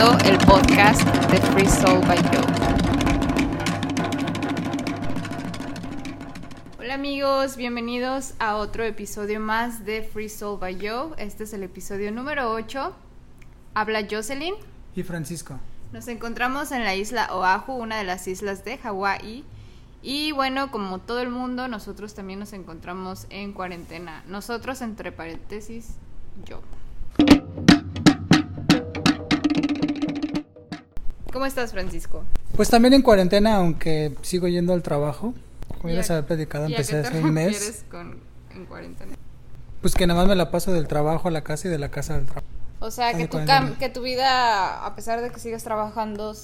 escuchando el podcast de Free Soul by Joe. Hola amigos, bienvenidos a otro episodio más de Free Soul by Joe. Este es el episodio número 8. Habla Jocelyn. Y Francisco. Nos encontramos en la isla Oahu, una de las islas de Hawái. Y bueno, como todo el mundo, nosotros también nos encontramos en cuarentena. Nosotros, entre paréntesis, yo. ¿Cómo estás, Francisco? Pues también en cuarentena, aunque sigo yendo al trabajo. Como ya ¿Y les a- había platicado, ¿Y a empecé hace un mes. con en cuarentena? Pues que nada más me la paso del trabajo a la casa y de la casa al trabajo. O sea, que tu, que tu vida, a pesar de que sigas trabajando,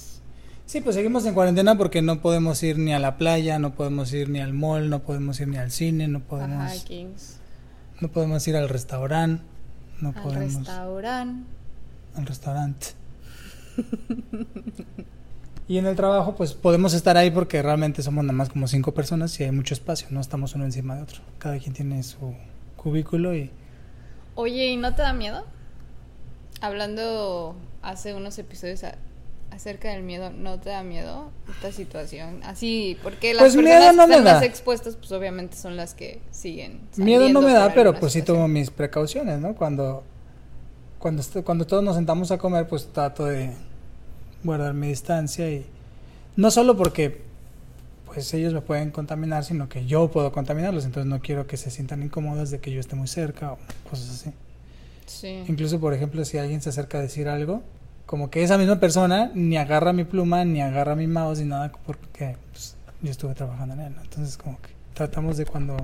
Sí, pues seguimos en cuarentena porque no podemos ir ni a la playa, no podemos ir ni al mall, no podemos ir ni al cine, no podemos, hikings, no podemos ir al restaurante, no al podemos restaurante. al restaurante. y en el trabajo, pues podemos estar ahí porque realmente somos nada más como cinco personas y hay mucho espacio, no estamos uno encima de otro. Cada quien tiene su cubículo y Oye, ¿y no te da miedo? Hablando hace unos episodios a- acerca del miedo, ¿no te da miedo esta situación? Así, porque las Pues miedo personas no que me están más da. expuestas, pues obviamente son las que siguen. Miedo no me da, pero pues sí tomo mis precauciones, ¿no? Cuando, cuando, cuando todos nos sentamos a comer, pues trato de guardar mi distancia y no solo porque pues ellos me pueden contaminar, sino que yo puedo contaminarlos, entonces no quiero que se sientan incómodos de que yo esté muy cerca o cosas así. Sí. Incluso, por ejemplo, si alguien se acerca a decir algo, como que esa misma persona ni agarra mi pluma, ni agarra mi mouse, ni nada, porque pues, yo estuve trabajando en él. ¿no? Entonces, como que tratamos de cuando...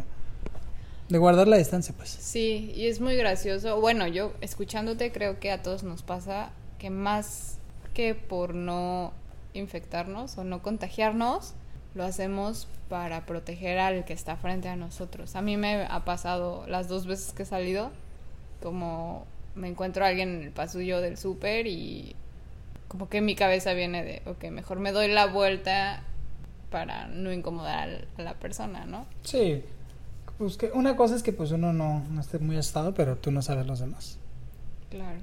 de guardar la distancia, pues. Sí, y es muy gracioso. Bueno, yo escuchándote creo que a todos nos pasa que más que por no infectarnos o no contagiarnos, lo hacemos para proteger al que está frente a nosotros. A mí me ha pasado las dos veces que he salido, como me encuentro a alguien en el pasillo del súper y como que mi cabeza viene de, ok, mejor me doy la vuelta para no incomodar a la persona, ¿no? Sí. Pues que una cosa es que pues uno no, no esté muy asustado, pero tú no sabes los demás. Claro.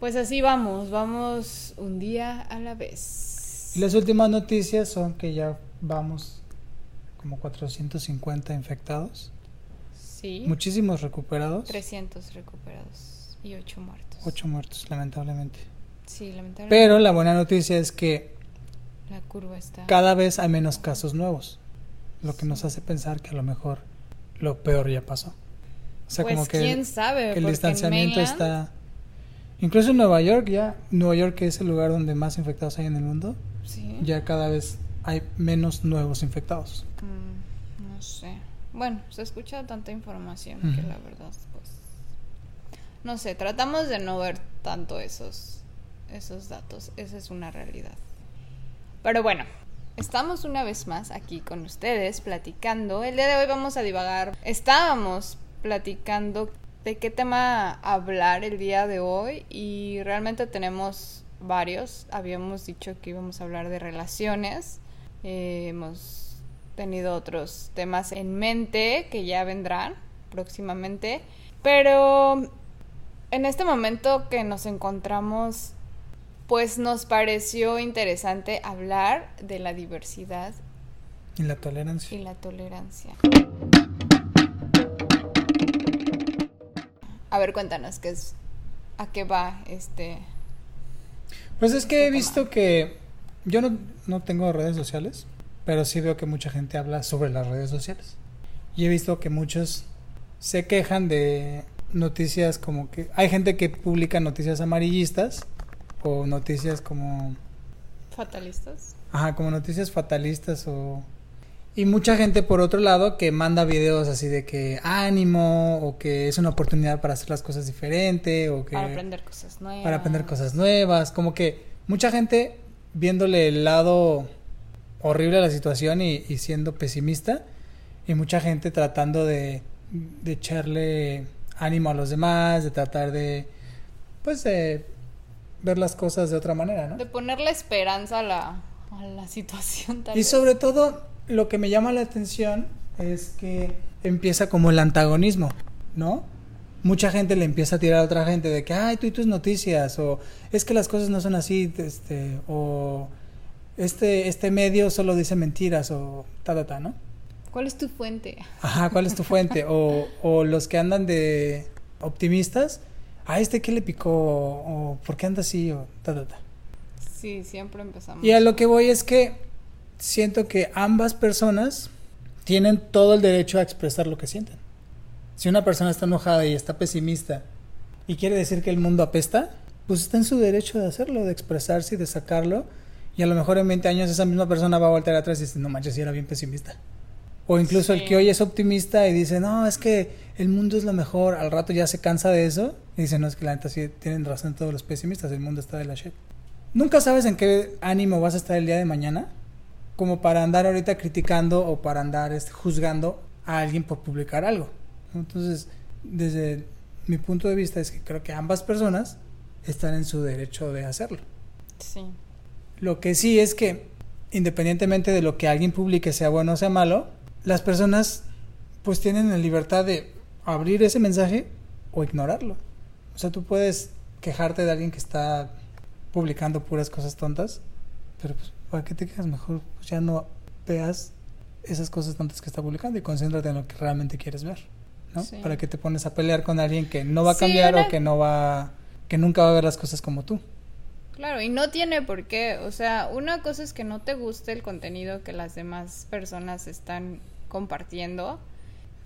Pues así vamos, vamos un día a la vez. Y las últimas noticias son que ya vamos como 450 infectados, Sí. muchísimos recuperados, 300 recuperados y 8 muertos. 8 muertos lamentablemente. Sí, lamentablemente. Pero la buena noticia es que la curva está. cada vez hay menos casos nuevos, lo que nos hace pensar que a lo mejor lo peor ya pasó. O sea, pues como que quién sabe, que el distanciamiento mainland- está... Incluso en Nueva York ya, Nueva York que es el lugar donde más infectados hay en el mundo, Sí. ya cada vez hay menos nuevos infectados. Mm, no sé. Bueno, se escucha tanta información que Ujú. la verdad, pues. No sé, tratamos de no ver tanto esos, esos datos. Esa es una realidad. Pero bueno, estamos una vez más aquí con ustedes platicando. El día de hoy vamos a divagar. Estábamos platicando de qué tema hablar el día de hoy y realmente tenemos varios. Habíamos dicho que íbamos a hablar de relaciones. Eh, hemos tenido otros temas en mente que ya vendrán próximamente. Pero en este momento que nos encontramos, pues nos pareció interesante hablar de la diversidad Y la tolerancia. y la tolerancia. A ver, cuéntanos qué es, a qué va este. Pues es que he Poco visto que yo no, no tengo redes sociales, pero sí veo que mucha gente habla sobre las redes sociales. Y he visto que muchos se quejan de noticias como que hay gente que publica noticias amarillistas o noticias como fatalistas. ajá, como noticias fatalistas o y mucha gente por otro lado que manda videos así de que ánimo o que es una oportunidad para hacer las cosas diferente o que Para aprender cosas nuevas. para aprender cosas nuevas, como que mucha gente viéndole el lado horrible a la situación y, y siendo pesimista y mucha gente tratando de, de echarle ánimo a los demás, de tratar de pues de ver las cosas de otra manera, ¿no? De ponerle esperanza a la, a la situación tal Y vez. sobre todo lo que me llama la atención es que empieza como el antagonismo, ¿no? mucha gente le empieza a tirar a otra gente de que, ay, tú y tus noticias, o es que las cosas no son así, este, o este, este medio solo dice mentiras, o ta, ta, ta, ¿no? ¿Cuál es tu fuente? Ajá, ¿cuál es tu fuente? o, o los que andan de optimistas, a este qué le picó, o, por qué anda así, o ta, ta, ta. Sí, siempre empezamos. Y a lo que voy es que siento que ambas personas tienen todo el derecho a expresar lo que sienten. Si una persona está enojada y está pesimista y quiere decir que el mundo apesta, pues está en su derecho de hacerlo, de expresarse y de sacarlo. Y a lo mejor en 20 años esa misma persona va a voltear atrás y decir, no manches, era bien pesimista. O incluso el que hoy es optimista y dice, no, es que el mundo es lo mejor, al rato ya se cansa de eso y dice, no, es que la neta sí tienen razón todos los pesimistas, el mundo está de la shit. Nunca sabes en qué ánimo vas a estar el día de mañana, como para andar ahorita criticando o para andar este, juzgando a alguien por publicar algo. Entonces, desde mi punto de vista es que creo que ambas personas están en su derecho de hacerlo. Sí. Lo que sí es que, independientemente de lo que alguien publique, sea bueno o sea malo, las personas pues tienen la libertad de abrir ese mensaje o ignorarlo. O sea, tú puedes quejarte de alguien que está publicando puras cosas tontas, pero pues, ¿para qué te quejas? Mejor pues, ya no veas esas cosas tontas que está publicando y concéntrate en lo que realmente quieres ver, ¿no? Sí. Para que te pones a pelear con alguien que no va a Sí, cambiar una- o que no va, que nunca va a ver las cosas como tú. Claro, y no tiene por qué. O sea, una cosa es que no te guste el contenido que las demás personas están compartiendo,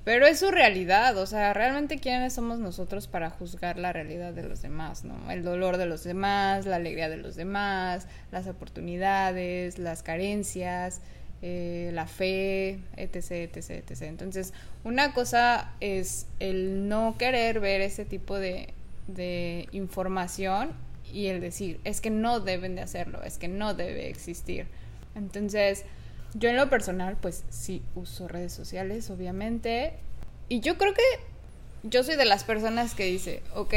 pero es su realidad. O sea, realmente quiénes somos nosotros para juzgar la realidad de los demás, ¿no? El dolor de los demás, la alegría de los demás, las oportunidades, las carencias, eh, la fe, etc, etc, etc. Entonces, una cosa es el no querer ver ese tipo de, de información y el decir, es que no deben de hacerlo, es que no debe existir. Entonces, yo en lo personal, pues sí uso redes sociales, obviamente. Y yo creo que yo soy de las personas que dice, ok,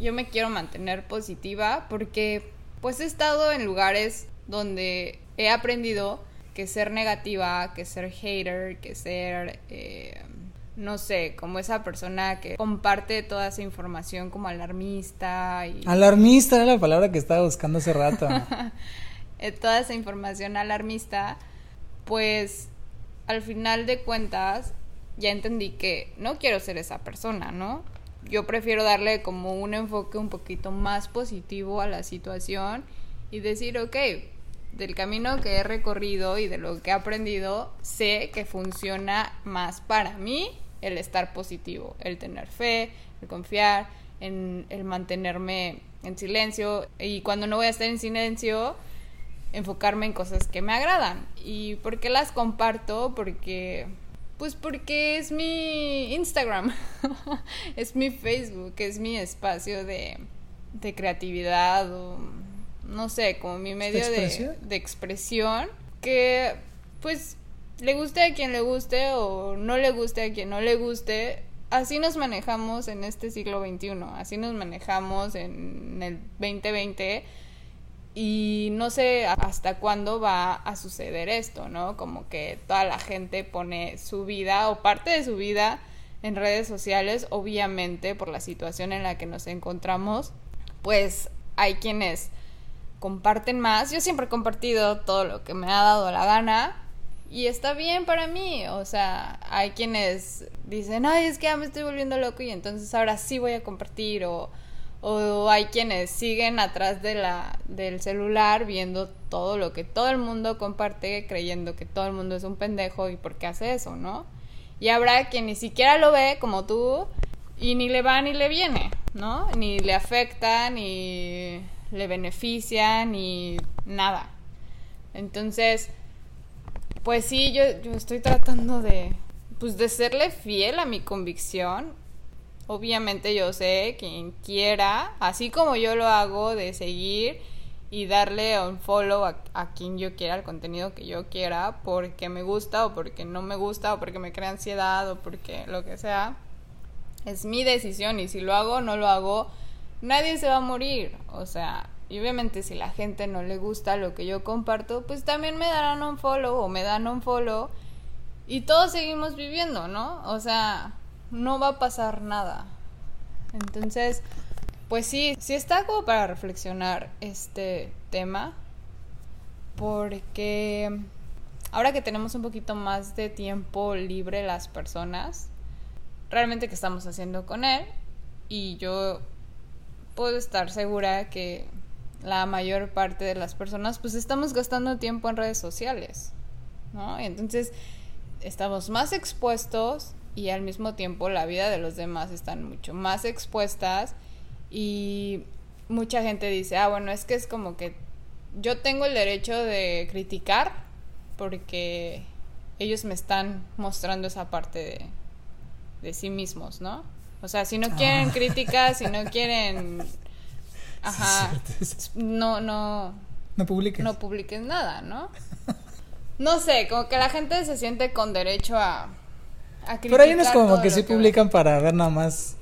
yo me quiero mantener positiva porque pues he estado en lugares donde he aprendido que ser negativa, que ser hater, que ser, eh, no sé, como esa persona que comparte toda esa información como alarmista y Alarmista era la palabra que estaba buscando hace rato. eh, toda esa información alarmista, pues al final de cuentas ya entendí que no quiero ser esa persona, ¿no? Yo prefiero darle como un enfoque un poquito más positivo a la situación y decir, ok, del camino que he recorrido y de lo que he aprendido, sé que funciona más para mí el estar positivo, el tener fe, el confiar, en el mantenerme en silencio y cuando no voy a estar en silencio, enfocarme en cosas que me agradan. ¿Y por qué las comparto? Porque, pues porque es mi Instagram, es mi Facebook, es mi espacio de, de creatividad o no sé, como mi medio de, expresión? de expresión que pues le guste a quien le guste o no le guste a quien no le guste. Así nos manejamos en este siglo XXI, así nos manejamos en el 2020 y no sé hasta cuándo va a suceder esto, ¿no? Como que toda la gente pone su vida o parte de su vida en redes sociales, obviamente por la situación en la que nos encontramos, pues hay quienes comparten más. Yo siempre he compartido todo lo que me ha dado la gana y está bien para mí. O sea, hay quienes dicen, ay, es que ya me estoy volviendo loco y entonces ahora sí voy a compartir o o hay quienes siguen atrás de la, del celular viendo todo lo que todo el mundo comparte, creyendo que todo el mundo es un pendejo y por qué hace eso, ¿no? Y habrá quien ni siquiera lo ve como tú y ni le va ni le viene, ¿no? Ni le afecta, ni le beneficia, ni nada. Entonces, pues sí, yo, yo estoy tratando de, pues de serle fiel a mi convicción, obviamente yo sé quien quiera, así como yo lo hago, de seguir y darle un follow a, quien yo quiera, al contenido que yo quiera, porque me gusta o porque no me gusta o porque me crea ansiedad o porque lo que sea. Es mi decisión y si lo hago o no lo hago, nadie se va a morir. O sea, y obviamente si la gente no le gusta lo que yo comparto, pues también me darán un follow o me dan un follow y todos seguimos viviendo, ¿no? O sea, no va a pasar nada. Entonces, pues sí, sí está como para reflexionar este tema, porque ahora que tenemos un poquito más de tiempo libre las personas, realmente qué estamos haciendo con él y yo puedo estar segura que la mayor parte de las personas pues estamos gastando tiempo en redes sociales, ¿no? Entonces estamos más expuestos y al mismo tiempo la vida de los demás están mucho más expuestas y mucha gente dice, ah, bueno, es que es como que yo tengo el derecho de criticar porque ellos me están mostrando esa parte de, de sí mismos, ¿no? O sea, si no quieren ah. críticas, si no quieren... Ajá. no, no... No publiques. No publiques nada, ¿no? No sé, como que la gente se siente con derecho a... a Pero hay unos como que sí publican para ver nada más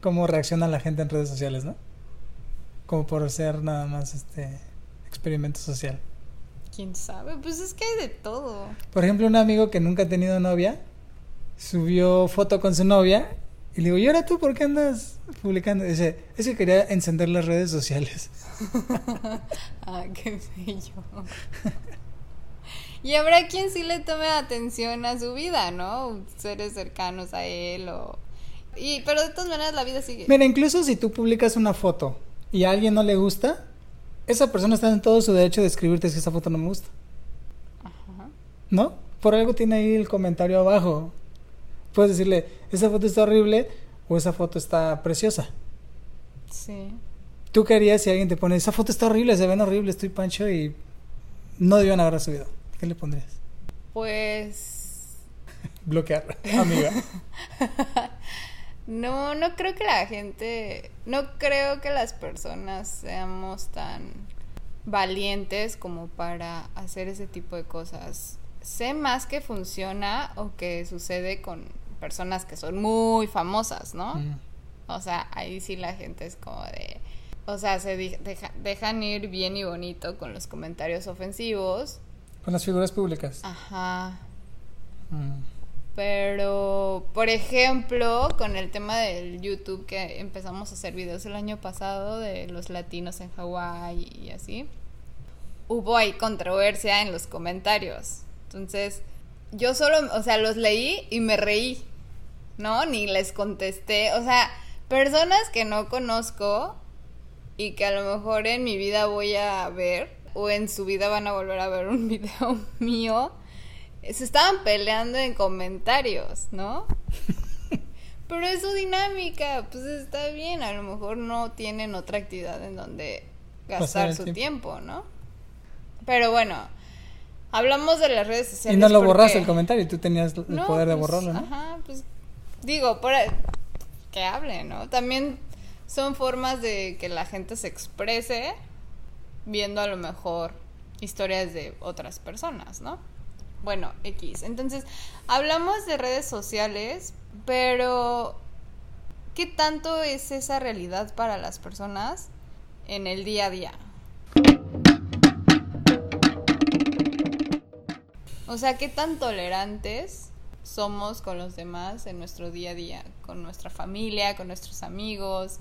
cómo reacciona la gente en redes sociales, ¿no? Como por ser nada más este experimento social. ¿Quién sabe? Pues es que hay de todo. Por ejemplo, un amigo que nunca ha tenido novia subió foto con su novia y le digo, ¿y ahora tú por qué andas publicando? dice, es que quería encender las redes sociales. ah, qué bello. y habrá quien sí le tome atención a su vida, ¿no? Seres cercanos a él o... Y, pero de todas maneras la vida sigue. Mira, incluso si tú publicas una foto y a alguien no le gusta, esa persona está en todo su derecho de escribirte si esa foto no me gusta. Ajá. ¿No? Por algo tiene ahí el comentario abajo. Puedes decirle, esa foto está horrible o esa foto está preciosa. Sí. ¿Tú qué harías si alguien te pone, esa foto está horrible, se ven horrible, estoy pancho y no debían haber subido? ¿Qué le pondrías? Pues... Bloquear, amiga. no, no creo que la gente, no creo que las personas seamos tan valientes como para hacer ese tipo de cosas. Sé más que funciona o que sucede con personas que son muy famosas, ¿no? Mm. O sea, ahí sí la gente es como de... O sea, se dejan ir bien y bonito con los comentarios ofensivos. Con las figuras públicas. Ajá. Mm. Pero, por ejemplo, con el tema del YouTube que empezamos a hacer videos el año pasado de los latinos en Hawái y así, hubo ahí controversia en los comentarios. Entonces, yo solo, o sea, los leí y me reí, ¿no? Ni les contesté. O sea, personas que no conozco y que a lo mejor en mi vida voy a ver o en su vida van a volver a ver un video mío, se estaban peleando en comentarios, ¿no? Pero es su dinámica, pues está bien, a lo mejor no tienen otra actividad en donde gastar su tiempo, ¿no? Pero bueno, Hablamos de las redes sociales. Y no lo borraste el comentario, tú tenías el poder de pues, borrarlo, ¿no? Ajá, pues digo, por que hable, ¿no? También son formas de que la gente se exprese viendo a lo mejor historias de otras personas, ¿no? Bueno, X. Entonces, hablamos de redes sociales, pero ¿qué tanto es esa realidad para las personas en el día a día? O sea, ¿qué tan tolerantes somos con los demás en nuestro día a día? Con nuestra familia, con nuestros amigos,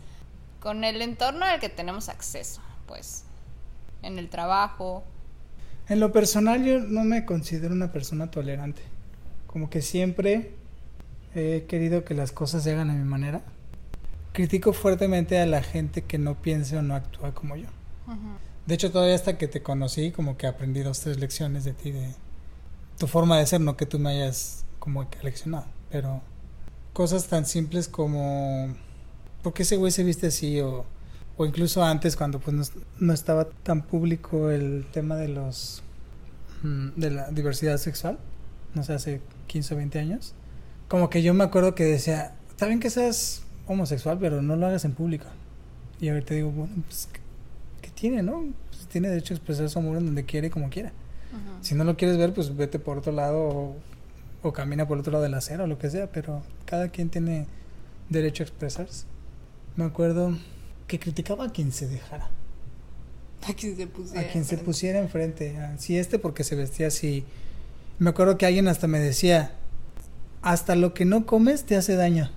con el entorno al que tenemos acceso, pues, en el trabajo. En lo personal yo no me considero una persona tolerante. Como que siempre he querido que las cosas se hagan a mi manera. Critico fuertemente a la gente que no piense o no actúa como yo. De hecho, todavía hasta que te conocí, como que aprendí dos, tres lecciones de ti de tu forma de ser, no que tú me hayas como eleccionado, pero cosas tan simples como ¿por qué ese güey se viste así? O, o incluso antes cuando pues no, estaba tan público el tema de los mm, de la diversidad sexual, no sé, hace 15 o 20 años, como que yo me acuerdo que decía, está bien que seas homosexual, pero no lo hagas en público. Y ahorita digo, bueno, pues, ¿qué, tiene, no? Pues, tiene derecho a expresar su amor en donde quiere, como quiera. Si no lo quieres ver, pues vete por otro lado o, camina por otro lado de la acera o lo que sea, pero cada quien tiene derecho a expresarse. Me acuerdo que criticaba a quien se dejara. A quien se pusiera. A quien se pusiera enfrente. Si este porque se vestía así. Me acuerdo que alguien hasta me decía, hasta lo que no comes te hace daño.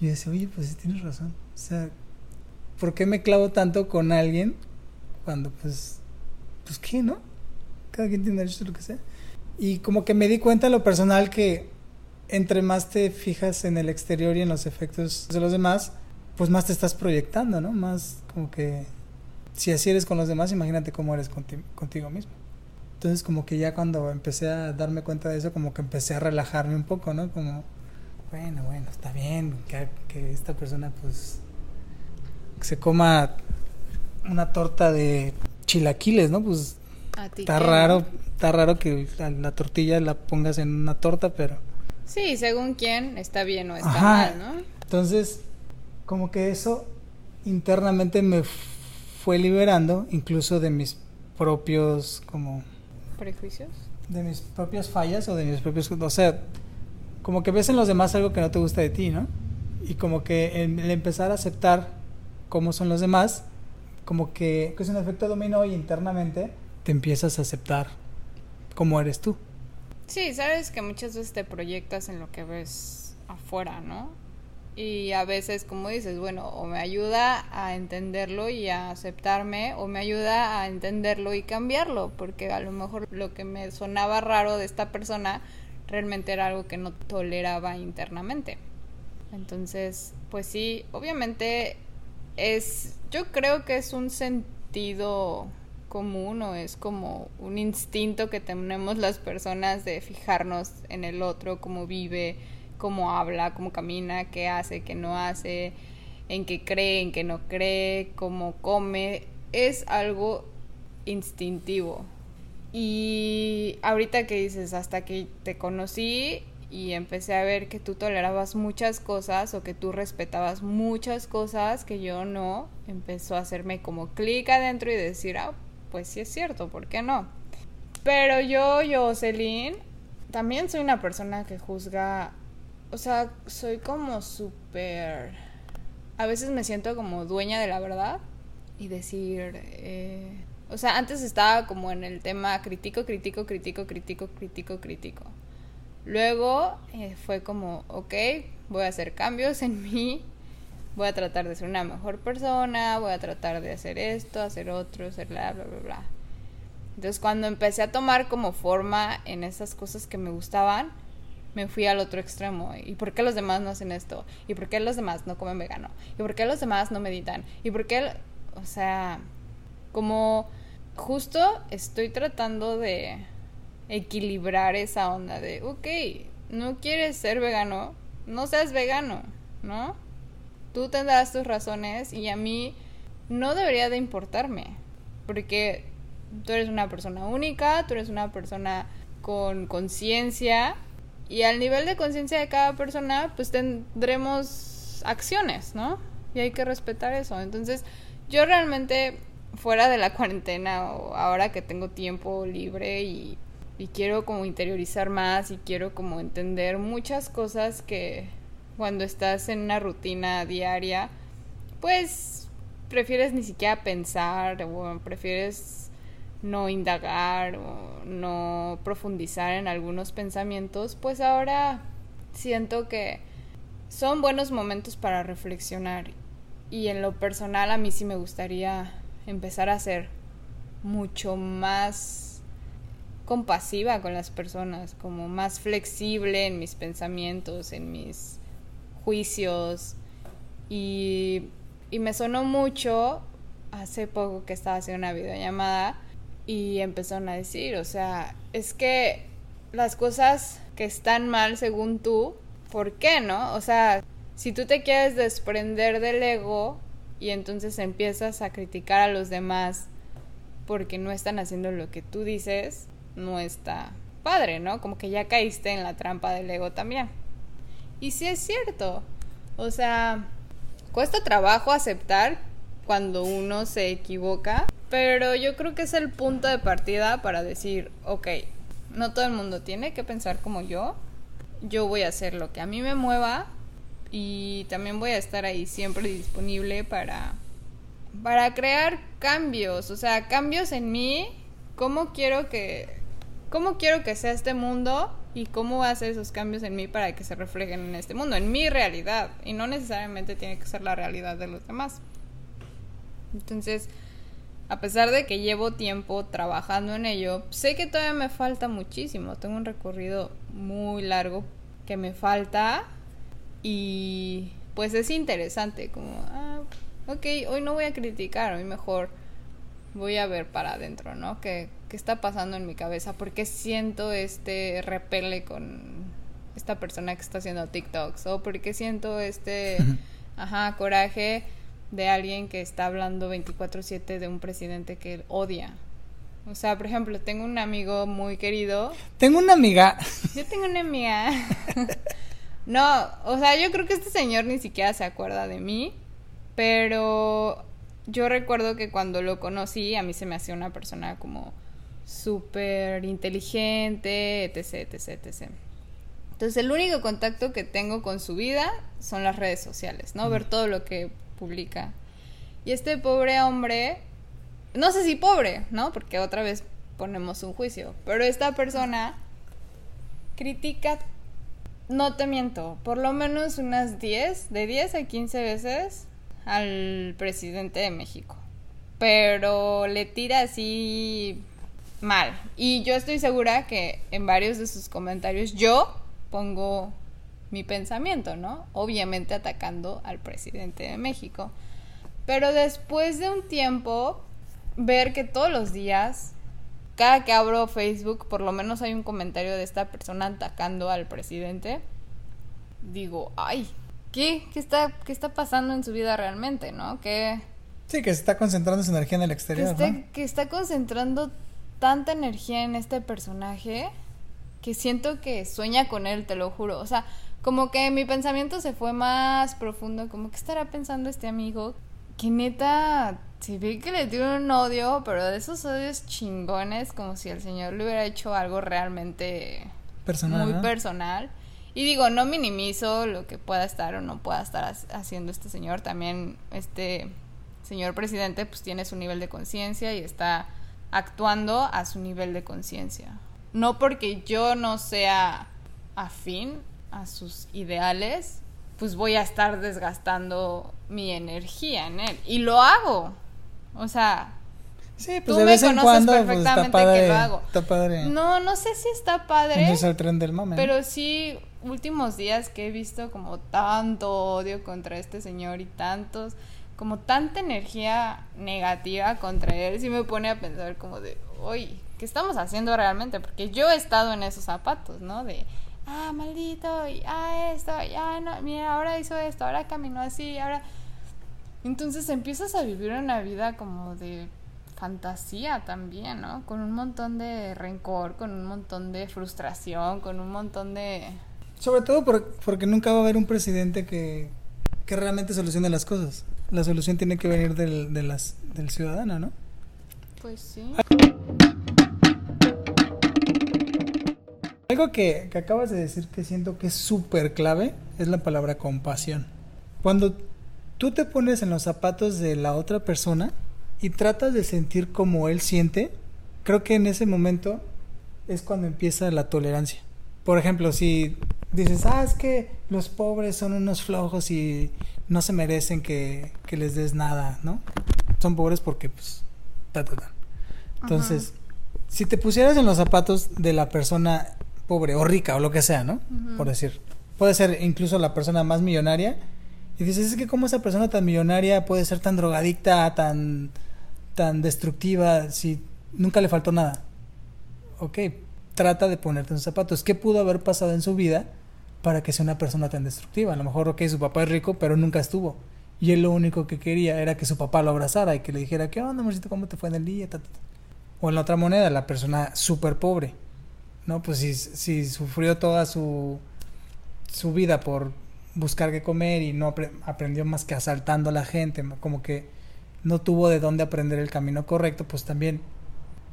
Y yo decía, oye, pues sí tienes razón. O sea, ¿por qué me clavo tanto con alguien cuando pues, pues qué, ¿no? Cada quien tiene derecho a lo que sea. Y como que me di cuenta en lo personal que entre más te fijas en el exterior y en los efectos de los demás, pues más te estás proyectando, ¿no? Más como que si así eres con los demás, imagínate cómo eres contigo mismo. Entonces como que ya cuando empecé a darme cuenta de eso, como que empecé a relajarme un poco, ¿no? Como, bueno, bueno, está bien que, que esta persona pues se coma una torta de chilaquiles, ¿no? Pues está raro, está raro que la, tortilla la pongas en una torta, pero... Sí, según quién está bien o está mal, ¿no? Entonces, como que eso internamente me fue liberando incluso de mis propios como prejuicios de mis propias fallas o de mis propios o sea como que ves en los demás algo que no te gusta de ti no y como que el empezar a aceptar cómo son los demás como que, es un efecto dominó y internamente te empiezas a aceptar cómo eres tú. Sí sabes que muchas veces te proyectas en lo que ves afuera no y a veces, como dices, bueno, o me ayuda a entenderlo y a aceptarme, o me ayuda a entenderlo y cambiarlo, porque a lo mejor lo que me sonaba raro de esta persona realmente era algo que no toleraba internamente. Entonces, pues sí, obviamente es, yo creo que es un sentido común o es como un instinto que tenemos las personas de fijarnos en el otro, cómo vive, cómo habla, cómo camina, qué hace, qué no hace, en qué cree, en qué no cree, cómo come, es algo instintivo. Y ahorita que dices, hasta que te conocí y empecé a ver que tú tolerabas muchas cosas o que tú respetabas muchas cosas que yo no, empezó a hacerme como clic adentro y decir, ah, pues sí es cierto, ¿por qué no? Pero yo, Jocelyn, también soy una persona que juzga o sea, soy como súper... A veces me siento como dueña de la verdad y decir... Eh, o sea, antes estaba como en el tema crítico, crítico, crítico, crítico, crítico, crítico. Luego eh, fue como, ok, voy a hacer cambios en mí, voy a tratar de ser una mejor persona, voy a tratar de hacer esto, hacer otro, hacer bla, bla, bla, bla. Entonces cuando empecé a tomar como forma en esas cosas que me gustaban, me fui al otro extremo. ¿Y por qué los demás no hacen esto? ¿Y por qué los demás no comen vegano? ¿Y por qué los demás no meditan? ¿Y por qué, o sea, como justo estoy tratando de equilibrar esa onda de, ok, no quieres ser vegano, no seas vegano, ¿no? Tú tendrás tus razones y a mí no debería de importarme, porque tú eres una persona única, tú eres una persona con conciencia y al nivel de conciencia de cada persona, pues tendremos acciones, ¿no? Y hay que respetar eso. Entonces, yo realmente, fuera de la cuarentena o ahora que tengo tiempo libre y, y quiero como interiorizar más y quiero como entender muchas cosas que cuando estás en una rutina diaria, pues prefieres ni siquiera pensar prefieres no indagar o no profundizar en algunos pensamientos, pues ahora siento que son buenos momentos para reflexionar y en lo personal a mí sí me gustaría empezar a ser mucho más compasiva con las personas, como más flexible en mis pensamientos, en mis juicios. Y, y me sonó mucho hace poco que estaba haciendo una videollamada y empezaron a decir, o sea, es que las cosas que están mal según tú, ¿por qué no? O sea, si tú te quieres desprender del ego y entonces empiezas a criticar a los demás porque no están haciendo lo que tú dices, no está padre, ¿no? Como que ya caíste en la trampa del ego también. Y sí es cierto, o sea, cuesta trabajo aceptar cuando uno se equivoca pero yo creo que es el punto de partida para decir, ok, no todo el mundo tiene que pensar como yo. Yo voy a hacer lo que a mí me mueva y también voy a estar ahí siempre disponible para para crear cambios, o sea, cambios en mí, cómo quiero que cómo quiero que sea este mundo y cómo voy a hacer esos cambios en mí para que se reflejen en este mundo, en mi realidad, y no necesariamente tiene que ser la realidad de los demás. Entonces, a pesar de que llevo tiempo trabajando en ello, sé que todavía me falta muchísimo. Tengo un recorrido muy largo que me falta y pues es interesante, como, ah, ok, hoy no voy a criticar, hoy mejor voy a ver para adentro, ¿no? ¿Qué, ¿Qué está pasando en mi cabeza? ¿Por qué siento este repele con esta persona que está haciendo TikToks? ¿O por qué siento este, ajá, coraje? De alguien que está hablando 24/7 de un presidente que odia. O sea, por ejemplo, tengo un amigo muy querido. Tengo una amiga. Yo tengo una amiga. no, o sea, yo creo que este señor ni siquiera se acuerda de mí, pero yo recuerdo que cuando lo conocí a mí se me hacía una persona como súper inteligente, etc, etc, etc. Entonces el único contacto que tengo con su vida son las redes sociales, ¿no? Ver todo lo que publica. Y este pobre hombre, no sé si pobre, ¿no? Porque otra vez ponemos un juicio, pero esta persona critica, no te miento, por lo menos unas 10, de 10 a 15 veces al presidente de México. Pero le tira así mal. Y yo estoy segura que en varios de sus comentarios yo pongo mi pensamiento, ¿no? Obviamente atacando al presidente de México. Pero después de un tiempo, ver que todos los días, cada que abro Facebook, por lo menos hay un comentario de esta persona atacando al presidente, digo, ay, ¿qué? ¿Qué está, qué está pasando en su vida realmente, no? ¿Qué... Sí, que se está concentrando su energía en el exterior. Que, ¿no? que está concentrando tanta energía en este personaje que siento que sueña con él, te lo juro. O sea, como que mi pensamiento se fue más profundo, como que estará pensando este amigo, que neta, se ve que le dio un odio, pero de esos odios chingones, como si el señor le hubiera hecho algo realmente personal, muy personal. Y digo, no minimizo lo que pueda estar o no pueda estar haciendo este señor, también este señor presidente pues tiene su nivel de conciencia y está actuando a su nivel de conciencia. No porque yo no sea afín a sus ideales, pues voy a estar desgastando mi energía en él. Y lo hago. O sea, Sí, pues de vez en cuando pues, padre, que lo hago. Está padre. No, no sé si está padre. es el tren del mame. Pero sí, últimos días que he visto como tanto odio contra este señor y tantos, como tanta energía negativa contra él, sí me pone a pensar como de, oye, ¿qué estamos haciendo realmente? Porque yo he estado en esos zapatos, ¿no? De, ah, maldito, y ah, esto, ya no, mira, ahora hizo esto, ahora caminó así, ahora... Entonces empiezas a vivir una vida como de fantasía también, ¿no? Con un montón de rencor, con un montón de frustración, con un montón de... Sobre todo porque nunca va a haber un presidente que, que realmente solucione las cosas. La solución tiene que venir del, de las, del ciudadano, ¿no? Pues sí. Algo que, que, acabas de decir que siento que es súper clave es la palabra compasión. Cuando tú te pones en los zapatos de la otra persona y tratas de sentir como él siente, creo que en ese momento es cuando empieza la tolerancia. Por ejemplo, si dices, ah, es que los pobres son unos flojos y no se merecen que, que les des nada, ¿no? Son pobres porque, pues, ta, ta, ta. Entonces, si te pusieras en los zapatos de la persona pobre o rica o lo que sea, ¿no? Por decir. Puede ser incluso la persona más millonaria. Y dices, es que cómo esa persona tan millonaria puede ser tan drogadicta, tan, tan destructiva, si nunca le faltó nada. Ok, trata de ponerte en sus zapatos. ¿Qué pudo haber pasado en su vida para que sea una persona tan destructiva? A lo mejor, ok, su papá es rico, pero nunca estuvo. Y él lo único que quería era que su papá lo abrazara y que le dijera, ¿qué onda, amorcito? ¿Cómo te fue en el día? O en la otra moneda, la persona súper pobre ¿no? Pues si, sufrió toda su, su vida por buscar qué comer y no aprendió más que asaltando a la gente, como que no tuvo de dónde aprender el camino correcto, pues también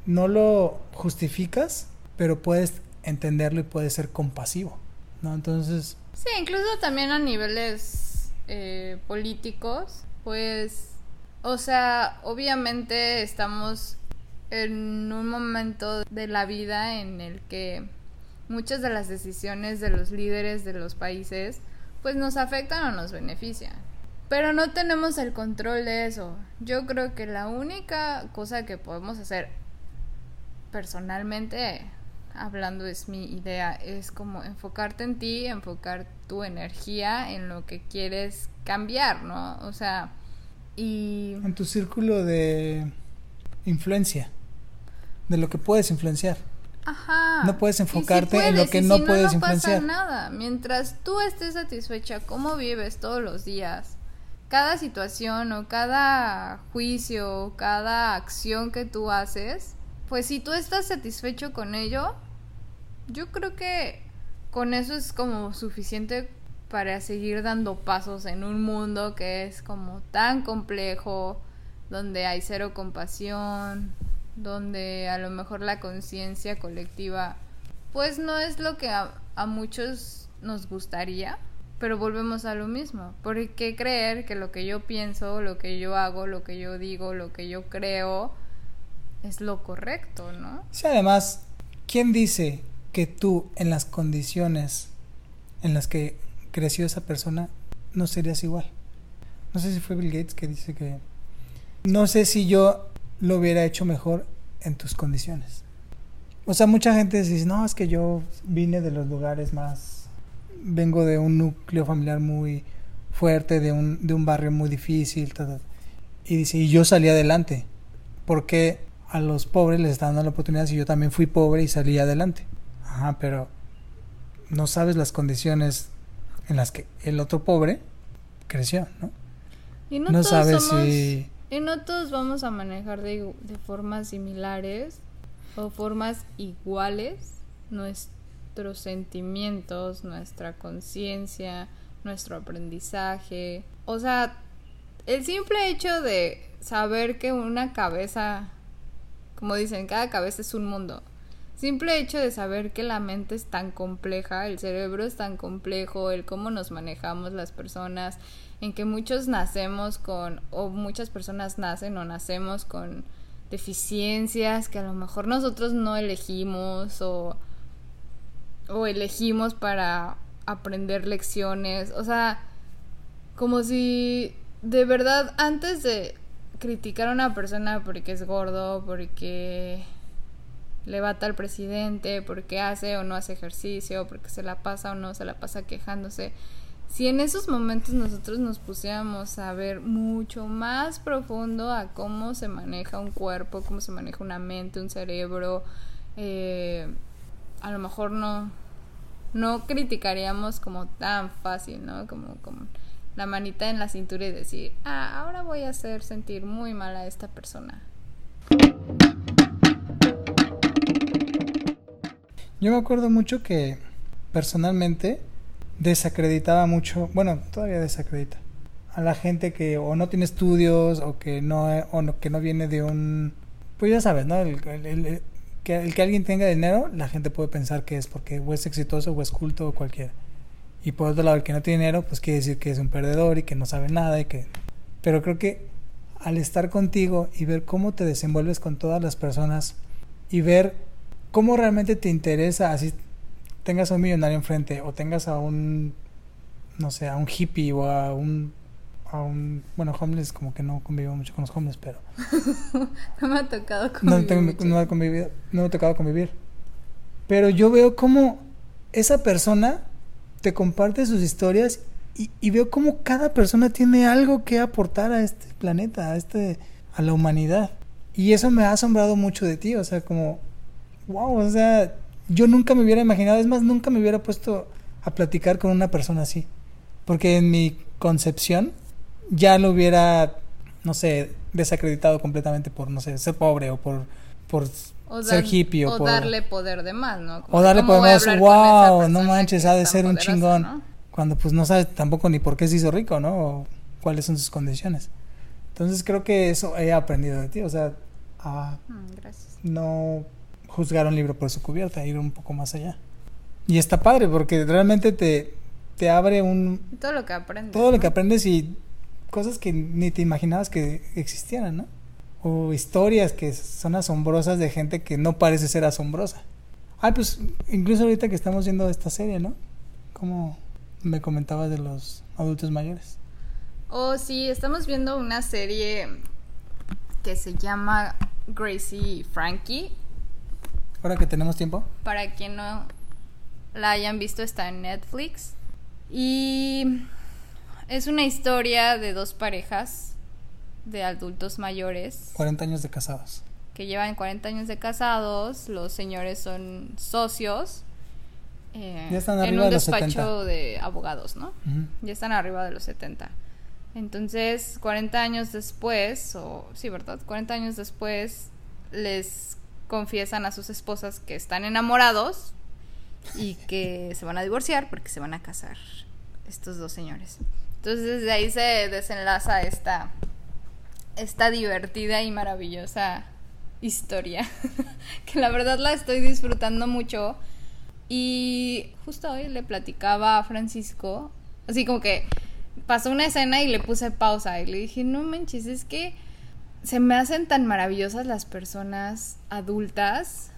no lo justificas, pero puedes entenderlo y puedes ser compasivo, ¿no? Entonces... Sí, incluso también a niveles eh, políticos, pues, o sea, obviamente estamos en un momento de la vida en el que muchas de las decisiones de los líderes de los países pues nos afectan o nos benefician. Pero no tenemos el control de eso. Yo creo que la única cosa que podemos hacer personalmente, hablando es mi idea, es como enfocarte en ti, enfocar tu energía en lo que quieres cambiar, ¿no? O sea, y... En tu círculo de influencia, de lo que puedes influenciar. Ajá. No puedes enfocarte en lo que no, puedes no influenciar. Pasa nada. Mientras tú estés satisfecha cómo vives todos los días, cada situación o cada juicio o cada acción que tú haces, pues si tú estás satisfecho con ello, yo creo que con eso es como suficiente para seguir dando pasos en un mundo que es como tan complejo, donde hay cero compasión, donde a lo mejor la conciencia colectiva pues no es lo que a, muchos nos gustaría, pero volvemos a lo mismo. ¿Por qué creer que lo que yo pienso, lo que yo hago, lo que yo digo, lo que yo creo es lo correcto, ¿no? Sí, además, ¿quién dice que tú en las condiciones en las que creció esa persona no serías igual? No sé si fue Bill Gates que dice que no sé si yo lo hubiera hecho mejor en tus condiciones. O sea, mucha gente dice, no, es que yo vine de los lugares más, vengo de un núcleo familiar muy fuerte, de un, de un barrio muy difícil, y dice, y yo salí adelante, porque a los pobres les están dando la oportunidad si yo también fui pobre y salí adelante. Ajá, pero no sabes las condiciones en las que el otro pobre creció, ¿no? Y no, sabes si y no todos vamos a manejar de, formas similares o formas iguales nuestros sentimientos, nuestra conciencia, nuestro aprendizaje. O sea, el simple hecho de saber que una cabeza, como dicen, cada cabeza es un mundo. Simple hecho de saber que la mente es tan compleja, el cerebro es tan complejo, el cómo nos manejamos las personas, en que muchos nacemos con, o muchas personas nacen o nacemos con deficiencias que a lo mejor nosotros no elegimos o, o elegimos para aprender lecciones. O sea, como si de verdad antes de criticar a una persona porque es gordo, porque le bata al presidente, porque hace o no hace ejercicio, porque se la pasa o no se la pasa quejándose, si en esos momentos nosotros nos pusiéramos a ver mucho más profundo a cómo se maneja un cuerpo, cómo se maneja una mente, un cerebro, eh, a lo mejor no, no criticaríamos como tan fácil, ¿no? Como, como la manita en la cintura y decir, ah, ahora voy a hacer sentir muy mal a esta persona. Yo me acuerdo mucho que personalmente desacreditaba mucho, bueno, todavía desacredita a la gente que o no tiene estudios o que no, o que no viene de un, pues ya sabes, ¿no? El, que, el que alguien tenga dinero, la gente puede pensar que es porque o es exitoso o es culto o cualquiera. Y por otro lado, el que no tiene dinero, pues quiere decir que es un perdedor y que no sabe nada y que... Pero creo que al estar contigo y ver cómo te desenvuelves con todas las personas y ver cómo realmente te interesa, así tengas a un millonario enfrente o tengas a un, no sé, a un hippie o a un, a un bueno, homeless como que no convivo mucho con los homeless, pero... no me ha tocado convivir. No, no, convivido, no me ha tocado convivir. Pero yo veo cómo esa persona te comparte sus historias y, y, veo cómo cada persona tiene algo que aportar a este planeta, a este, a la humanidad. Y eso me ha asombrado mucho de ti, o sea, como, wow, o sea, yo nunca me hubiera imaginado, es más, nunca me hubiera puesto a platicar con una persona así. Porque en mi concepción ya lo hubiera, no sé, desacreditado completamente por, no sé, ser pobre o por, por ser hippie o, o darle poder de más, ¿no? o darle poder de más, wow, no manches, ha de ser un chingón. Cuando pues no sabes tampoco ni por qué se hizo rico, ¿no? O cuáles son sus condiciones. Entonces creo que eso he aprendido de ti, o sea, a mm, no juzgar un libro por su cubierta, ir un poco más allá. Y está padre porque realmente te, te abre un... Todo lo que aprendes. Todo lo que aprendes y cosas que ni te imaginabas que existieran, ¿no? O historias que son asombrosas de gente que no parece ser asombrosa. Ah, pues incluso ahorita que estamos viendo esta serie, ¿no? Como me comentabas de los adultos mayores. Oh, sí, estamos viendo una serie que se llama Gracie y Frankie. Ahora que tenemos tiempo. Para quien no la hayan visto, está en Netflix. Y es una historia de dos parejas de adultos mayores. 40 años de casados. Que llevan 40 años de casados. Los señores son socios. Eh, Ya están en un de los despacho 70. de abogados, ¿no? Ujú. Ya están arriba de los 70. Entonces, 40 años después, o sí, ¿verdad? 40 años después, les confiesan a sus esposas que están enamorados y que se van a divorciar porque se van a casar estos dos señores. Entonces, desde ahí se desenlaza esta, esta divertida y maravillosa historia, que la verdad la estoy disfrutando mucho. Y justo hoy le platicaba a Francisco, así como que pasó una escena y le puse pausa y le dije, no manches, es que se me hacen tan maravillosas las personas adultas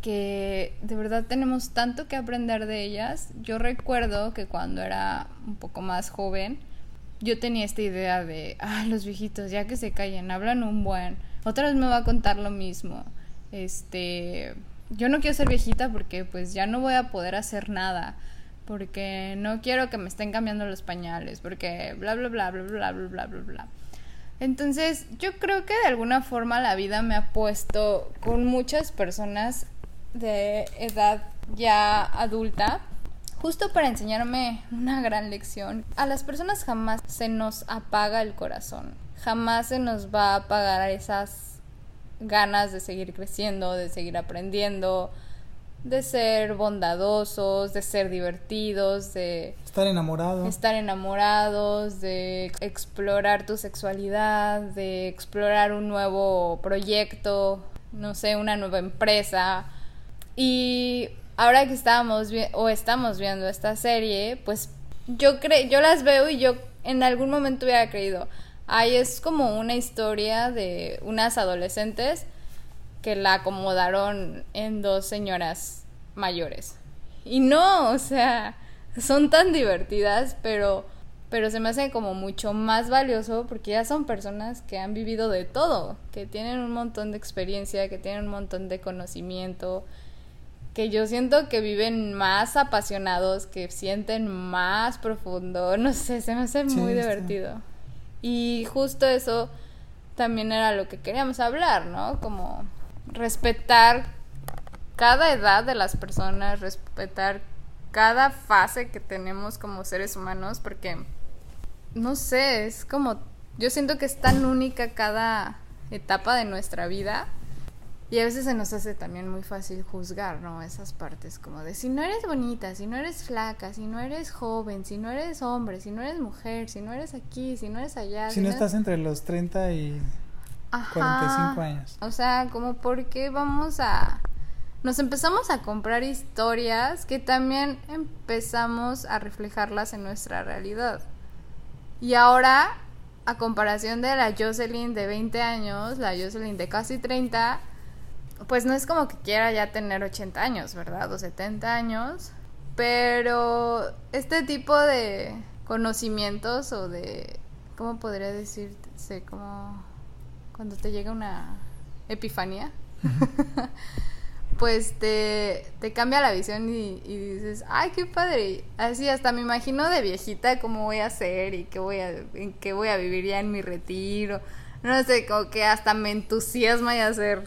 que de verdad tenemos tanto que aprender de ellas. Yo recuerdo que cuando era un poco más joven, yo tenía esta idea de, ah, los viejitos, ya que se callen, hablan un buen, otra vez me va a contar lo mismo. Este, yo no quiero ser viejita porque pues ya no voy a poder hacer nada, porque no quiero que me estén cambiando los pañales, porque bla bla bla bla bla bla bla bla bla. Entonces, yo creo que de alguna forma la vida me ha puesto con muchas personas de edad ya adulta, justo para enseñarme una gran lección. A las personas jamás se nos apaga el corazón, jamás se nos va a apagar esas ganas de seguir creciendo, de seguir aprendiendo, de ser bondadosos, de ser divertidos, de Estar enamorado. estar enamorados, de explorar tu sexualidad, de explorar un nuevo proyecto, no sé, una nueva empresa. Y ahora que estábamos vi- o estamos viendo esta serie, pues yo cre yo las veo y yo en algún momento hubiera creído, ay, es como una historia de unas adolescentes que la acomodaron en dos señoras mayores. Y no, o sea, son tan divertidas, pero pero se me hace como mucho más valioso porque ya son personas que han vivido de todo, que tienen un montón de experiencia, que tienen un montón de conocimiento, que yo siento que viven más apasionados, que sienten más profundo, no sé, se me hace muy divertido. Y justo eso también era lo que queríamos hablar, ¿no? Como respetar cada edad de las personas, respetar cada fase que tenemos como seres humanos, porque, no sé, es como, yo siento que es tan única cada etapa de nuestra vida. Y a veces se nos hace también muy fácil juzgar, ¿no? Esas partes como de si no eres bonita, si no eres flaca, si no eres joven, si no eres hombre, si no eres mujer, si no eres aquí, si no eres allá. Si no estás entre los 30 y Ajá. 45 años. O sea, como por qué vamos a... Nos empezamos a comprar historias que también empezamos a reflejarlas en nuestra realidad. Y ahora, a comparación de la Jocelyn de 20 años, la Jocelyn de casi 30, pues no es como que quiera ya tener 80 años, ¿verdad? O 70 años. Pero este tipo de conocimientos o de... ¿Cómo podría decirse? Como cuando te llega una epifanía, pues te, te cambia la visión y, y dices, ay, qué padre. Así hasta me imagino de viejita cómo voy a hacer y qué voy a, en qué voy a vivir ya en mi retiro. No sé, como que hasta me entusiasma ya ser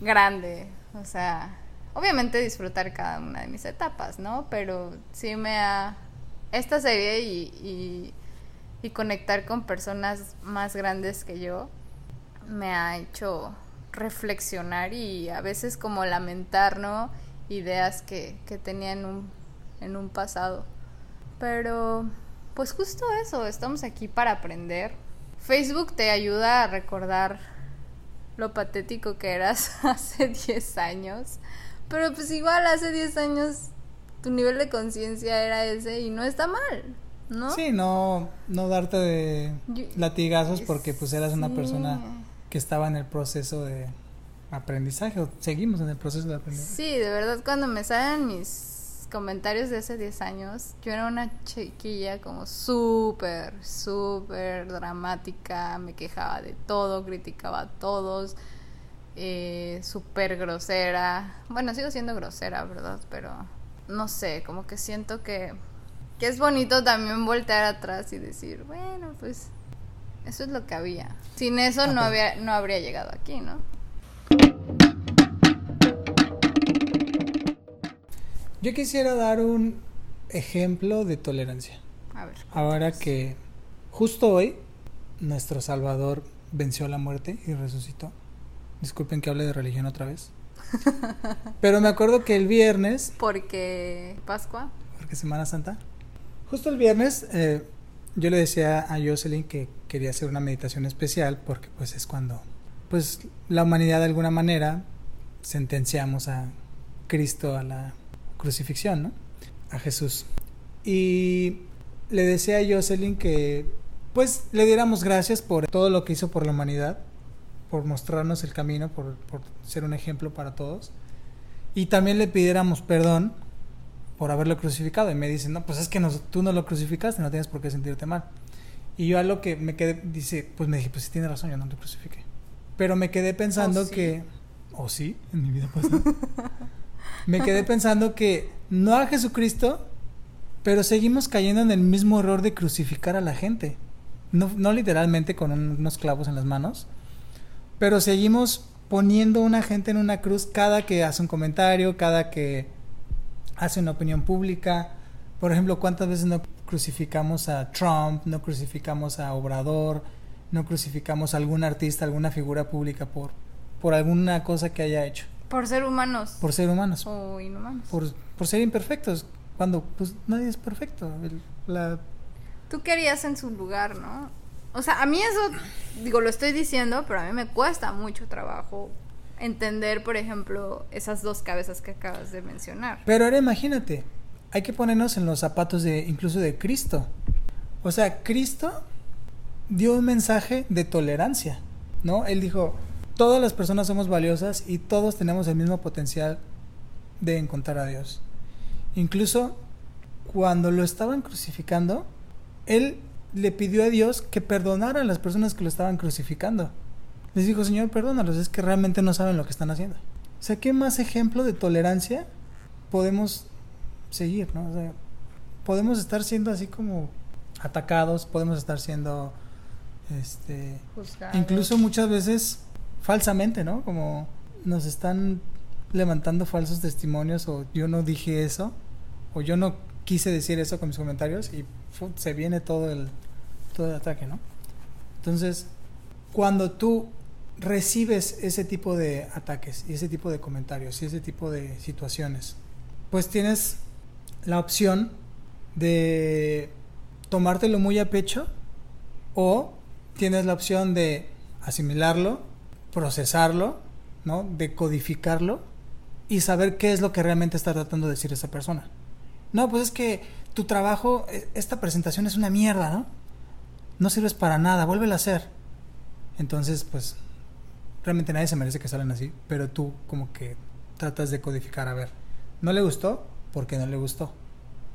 grande. O sea, obviamente disfrutar cada una de mis etapas, ¿no? Pero sí me ha... Esta serie y, y, y conectar con personas más grandes que yo me ha hecho reflexionar y a veces como lamentar, ¿no? Ideas que, que tenía en un, en un pasado. Pero, pues justo eso, estamos aquí para aprender. Facebook te ayuda a recordar lo patético que eras hace 10 años. Pero pues igual hace 10 años tu nivel de conciencia era ese y no está mal, ¿no? Sí, no, no darte de latigazos porque pues eras una Sí. persona que estaba en el proceso de, aprendizaje o seguimos en el proceso de aprendizaje. Sí, de verdad cuando me salen mis comentarios de hace 10 años, yo era una chiquilla como súper, súper dramática, me quejaba de todo, criticaba a todos, eh, súper grosera. Bueno, sigo siendo grosera, ¿verdad? Pero no sé, como que siento que, que es bonito también voltear atrás y decir, bueno, pues eso es lo que había. Sin eso no, Ok. había, no habría llegado aquí, ¿no? Yo quisiera dar un ejemplo de tolerancia. A ver. Ahora que justo hoy nuestro Salvador venció la muerte y resucitó. Disculpen que hable de religión otra vez. Pero me acuerdo que el viernes, Porque Pascua. porque Semana Santa, justo el viernes eh, yo le decía a Jocelyn que quería hacer una meditación especial porque pues es cuando pues la humanidad de alguna manera sentenciamos a Cristo a la crucifixión, ¿no? A Jesús. Y le decía a Jocelyn que pues le diéramos gracias por todo lo que hizo por la humanidad, por mostrarnos el camino, por, por ser un ejemplo para todos. Y también le pidiéramos perdón por haberlo crucificado. Y me dicen, no, pues es que nos- tú no lo crucificaste, no tienes por qué sentirte mal. Y yo a lo que me quedé, dice, pues me dije, pues sí tiene razón, yo no lo crucifiqué. Pero me quedé pensando ¿Oh, sí? que, o sí, en mi vida pasada. me quedé pensando que no a Jesucristo, pero seguimos cayendo en el mismo error de crucificar a la gente. No, no literalmente con un- unos clavos en las manos, pero seguimos poniendo una gente en una cruz cada que hace un comentario, cada que hace una opinión pública. Por ejemplo, ¿cuántas veces no crucificamos a Trump, no crucificamos a Obrador, no crucificamos a algún artista, alguna figura pública por, por alguna cosa que haya hecho? Por ser humanos. Por ser humanos, O inhumanos. por, por ser imperfectos, cuando pues nadie es perfecto. El- la, Tú querías en su lugar, ¿no? O sea, a mí eso, digo, lo estoy diciendo, pero a mí me cuesta mucho trabajo entender, por ejemplo, esas dos cabezas que acabas de mencionar. Pero ahora imagínate, hay que ponernos en los zapatos de incluso de Cristo. O sea, Cristo dio un mensaje de tolerancia, ¿no? Él dijo, todas las personas somos valiosas y todos tenemos el mismo potencial de encontrar a Dios. Incluso cuando lo estaban crucificando, él le pidió a Dios que perdonara a las personas que lo estaban crucificando. Les dijo, Señor, perdónalos, es que realmente no saben lo que están haciendo. O sea, ¿qué más ejemplo de tolerancia podemos seguir, ¿no? O sea, podemos estar siendo así como atacados, podemos estar siendo, este, Juzgados. incluso muchas veces falsamente, ¿no? Como nos están levantando falsos testimonios o yo no dije eso o yo no quise decir eso con mis comentarios y fu, se viene todo el todo el ataque, ¿no? Entonces, cuando tú recibes ese tipo de ataques y ese tipo de comentarios y ese tipo de situaciones, pues tienes la opción de tomártelo muy a pecho o tienes la opción de asimilarlo, procesarlo, ¿no? decodificarlo y saber qué es lo que realmente está tratando de decir esa persona. No, pues es que tu trabajo, e- esta presentación es una mierda, ¿no? No sirves para nada, vuélvela a hacer. Entonces, pues, realmente nadie se merece que salgan así, pero tú como que tratas de codificar, a ver, ¿no le gustó? ¿Por qué no le gustó?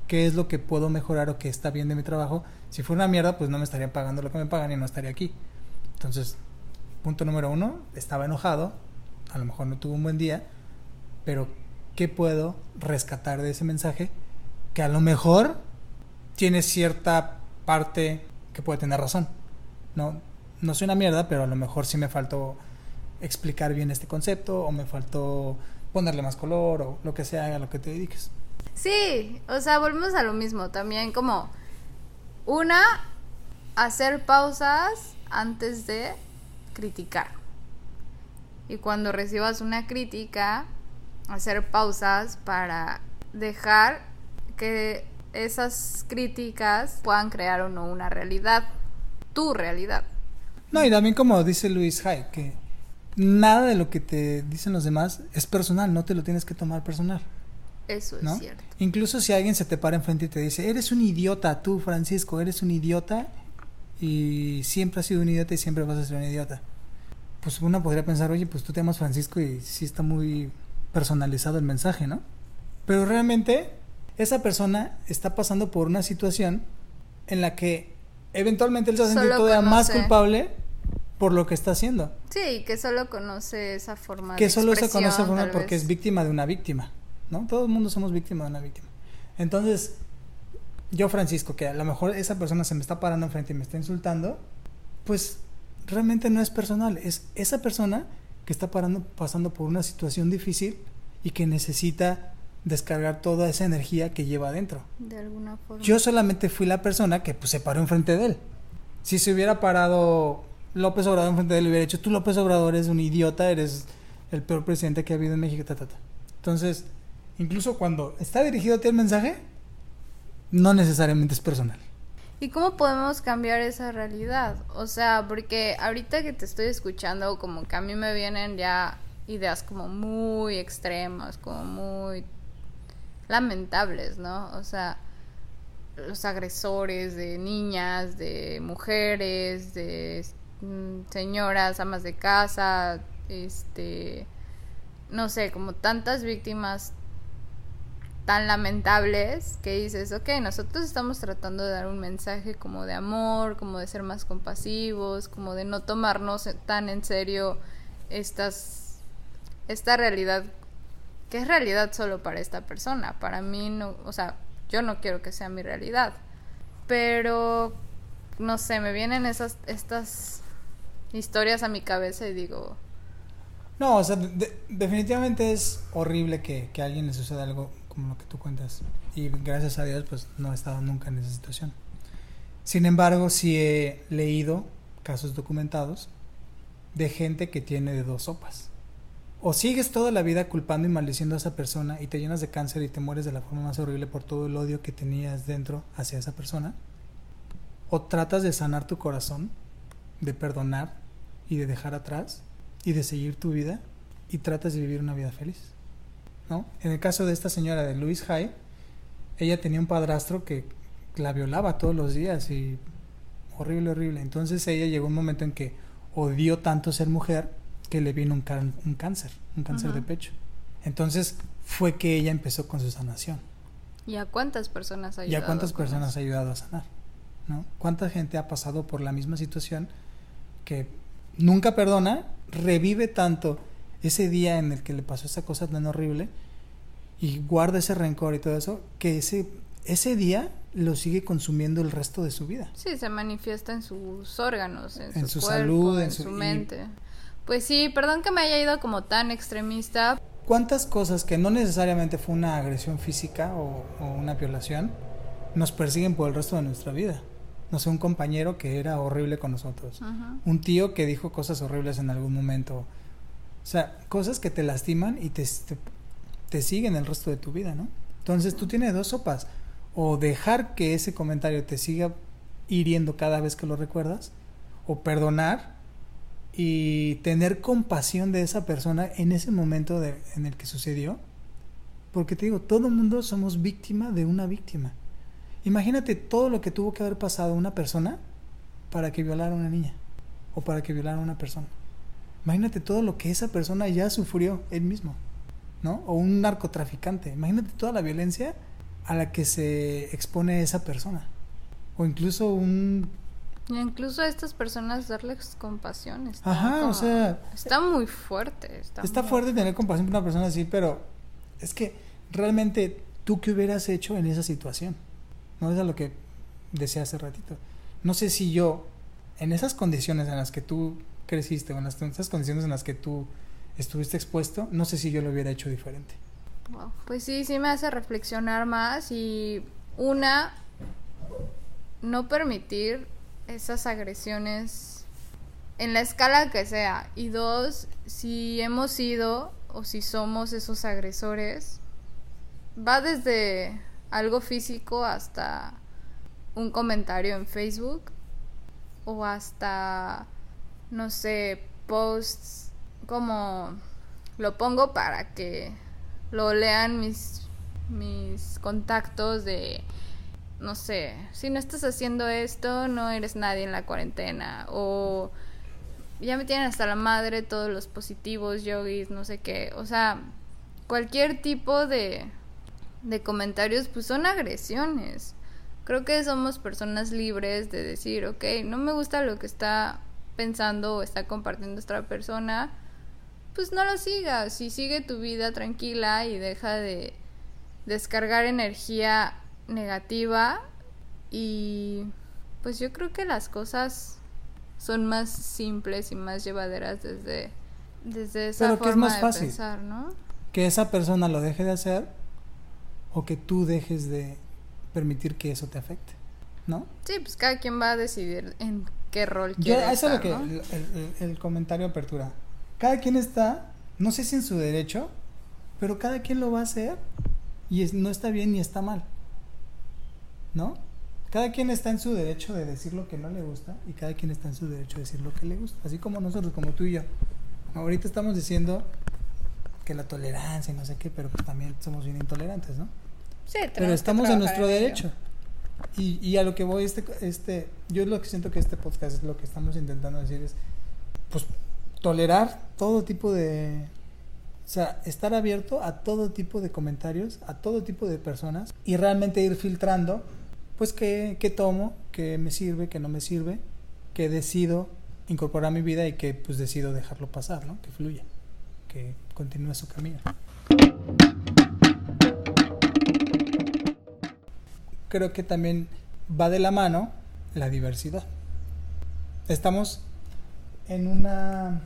¿Qué es lo que puedo mejorar o que está bien de mi trabajo? Si fuera una mierda, pues no me estarían pagando lo que me pagan y no estaría aquí. Entonces, punto número uno, estaba enojado, a lo mejor no tuvo un buen día, pero ¿qué puedo rescatar de ese mensaje? Que a lo mejor tiene cierta parte que puede tener razón. No, no soy una mierda, pero a lo mejor sí me faltó explicar bien este concepto o me faltó ponerle más color o lo que sea a lo que te dediques. Sí, o sea, volvemos a lo mismo. También como una, hacer pausas antes de criticar. Y cuando recibas una crítica, hacer pausas para dejar que esas críticas puedan crear o no una realidad, tu realidad. No, y también como dice Luis Hay, que nada de lo que te dicen los demás es personal, no te lo tienes que tomar personal. Eso es ¿no? cierto. Incluso si alguien se te para enfrente y te dice, eres un idiota, tú Francisco, eres un idiota y siempre has sido un idiota y siempre vas a ser un idiota. pues una podría pensar, oye, pues tú te llamas Francisco y sí está muy personalizado el mensaje, ¿no? Pero realmente esa persona está pasando por una situación en la que eventualmente él se va a sentir todavía más culpable por lo que está haciendo. Sí, que solo conoce esa forma Que de solo se conoce forma porque vez. es víctima de una víctima, ¿no? Todo el mundo somos víctimas de una víctima. Entonces, yo, Francisco, que a lo mejor esa persona se me está parando enfrente y me está insultando, pues realmente no es personal, es esa persona que está parando, pasando por una situación difícil y que necesita descargar toda esa energía que lleva adentro. De alguna forma. Yo solamente fui la persona que pues, se paró enfrente de él. Si se hubiera parado López Obrador enfrente de él, hubiera dicho, tú López Obrador eres un idiota, eres el peor presidente que ha habido en México, ta, ta, ta". Entonces, incluso cuando está dirigido a ti el mensaje, no necesariamente es personal. ¿Y cómo podemos cambiar esa realidad? O sea, porque ahorita que te estoy escuchando, como que a mí me vienen ya ideas como muy extremas, como muy lamentables, ¿no? O sea, los agresores de niñas, de mujeres, de mm, señoras, amas de casa, este, no sé, como tantas víctimas tan lamentables que dices, ok, nosotros estamos tratando de dar un mensaje como de amor, como de ser más compasivos, como de no tomarnos tan en serio estas, esta realidad, que es realidad solo para esta persona. Para mí no, o sea, yo no quiero que sea mi realidad. Pero, no sé, me vienen esas, estas historias a mi cabeza y digo, No, o sea, de- definitivamente es horrible que, que alguien le suceda algo como lo que tú cuentas. Y gracias a Dios, pues no he estado nunca en esa situación. Sin embargo, sí he leído casos documentados de gente que tiene de dos sopas. O sigues toda la vida culpando y maldiciendo a esa persona y te llenas de cáncer y te mueres de la forma más horrible por todo el odio que tenías dentro hacia esa persona. O tratas de sanar tu corazón, de perdonar y de dejar atrás y de seguir tu vida y tratas de vivir una vida feliz. ¿No? En el caso de esta señora de Louise Hay, ella tenía un padrastro que la violaba todos los días y horrible, horrible. Entonces ella llegó un momento en que odió tanto ser mujer que le vino un, can- un cáncer, un cáncer de pecho. Entonces fue que ella empezó con su sanación. ¿y a cuántas personas ha ¿Y ayudado? a cuántas personas eso? ha ayudado a sanar? ¿no? ¿Cuánta gente ha pasado por la misma situación que nunca perdona, revive tanto ese día en el que le pasó esa cosa tan horrible y guarda ese rencor y todo eso, que ese, ese día lo sigue consumiendo el resto de su vida? Sí, se manifiesta en sus órganos, en, En su, su cuerpo, salud, en, en su, su- y- mente. Pues sí, perdón que me haya ido como tan extremista. ¿Cuántas cosas que no necesariamente fue una agresión física o, o una violación nos persiguen por el resto de nuestra vida? No sé, un compañero que era horrible con nosotros. Un tío que dijo cosas horribles en algún momento. O sea, cosas que te lastiman y te, te, siguen el resto de tu vida, ¿no? Entonces tú tienes dos sopas. O dejar que ese comentario te siga hiriendo cada vez que lo recuerdas, o perdonar y tener compasión de esa persona en ese momento de- en el que sucedió. Porque te digo, todo el mundo somos víctima de una víctima. Imagínate todo lo que tuvo que haber pasado una persona para que violara a una niña o para que violara a una persona. Imagínate todo lo que esa persona ya sufrió él mismo, ¿no? O un narcotraficante. Imagínate toda la violencia a la que se expone esa persona. O incluso un... Incluso a estas personas darles compasión. Está Ajá, o sea, Está muy fuerte. Está, Está muy- fuerte tener compasión por una persona así, pero es que realmente tú qué hubieras hecho en esa situación. No es a lo que decía hace ratito. No sé si yo, en esas condiciones en las que tú creciste, en, las, en esas condiciones en las que tú estuviste expuesto, no sé si yo lo hubiera hecho diferente. Wow. Pues sí, sí me hace reflexionar más y una, no permitir esas agresiones en la escala que sea. Y dos, si hemos sido o si somos esos agresores, va desde algo físico hasta un comentario en Facebook o hasta, no sé, posts como lo pongo para que lo lean mis, mis contactos de, no sé, si no estás haciendo esto, no eres nadie en la cuarentena. O ya me tienen hasta la madre todos los positivos, yogis, no sé qué. O sea, cualquier tipo de, de comentarios, pues son agresiones. Creo que somos personas libres de decir, ok, no me gusta lo que está pensando o está compartiendo esta persona, pues no lo sigas y sigue tu vida tranquila y deja de descargar energía negativa y pues yo creo que las cosas son más simples y más llevaderas desde, desde esa Pero forma ¿qué es más de fácil? pensar, ¿no? Que esa persona lo deje de hacer o que tú dejes de permitir que eso te afecte, ¿no? Sí, pues cada quien va a decidir en qué rol Yo, quiere eso es lo el, el- el comentario apertura. Cada quien está, no sé si en su derecho, pero cada quien lo va a hacer y es- no está bien ni está mal. ¿No? Cada quien está en su derecho de decir lo que no le gusta y cada quien está en su derecho de decir lo que le gusta. Así como nosotros, como tú y yo. Ahorita estamos diciendo que la tolerancia y no sé qué, pero pues también somos bien intolerantes, ¿no? Sí, Pero estamos en nuestro ello. Y, y a lo que voy, este, este, yo lo que siento que este podcast es lo que estamos intentando decir es, pues, tolerar todo tipo de, o sea, estar abierto a todo tipo de comentarios, a todo tipo de personas y realmente ir filtrando, pues, qué, qué tomo, qué me sirve, qué no me sirve, qué decido incorporar a mi vida y que, pues, decido dejarlo pasar, ¿no? Que fluya, que continúe su camino. Creo que también va de la mano la diversidad. Estamos en una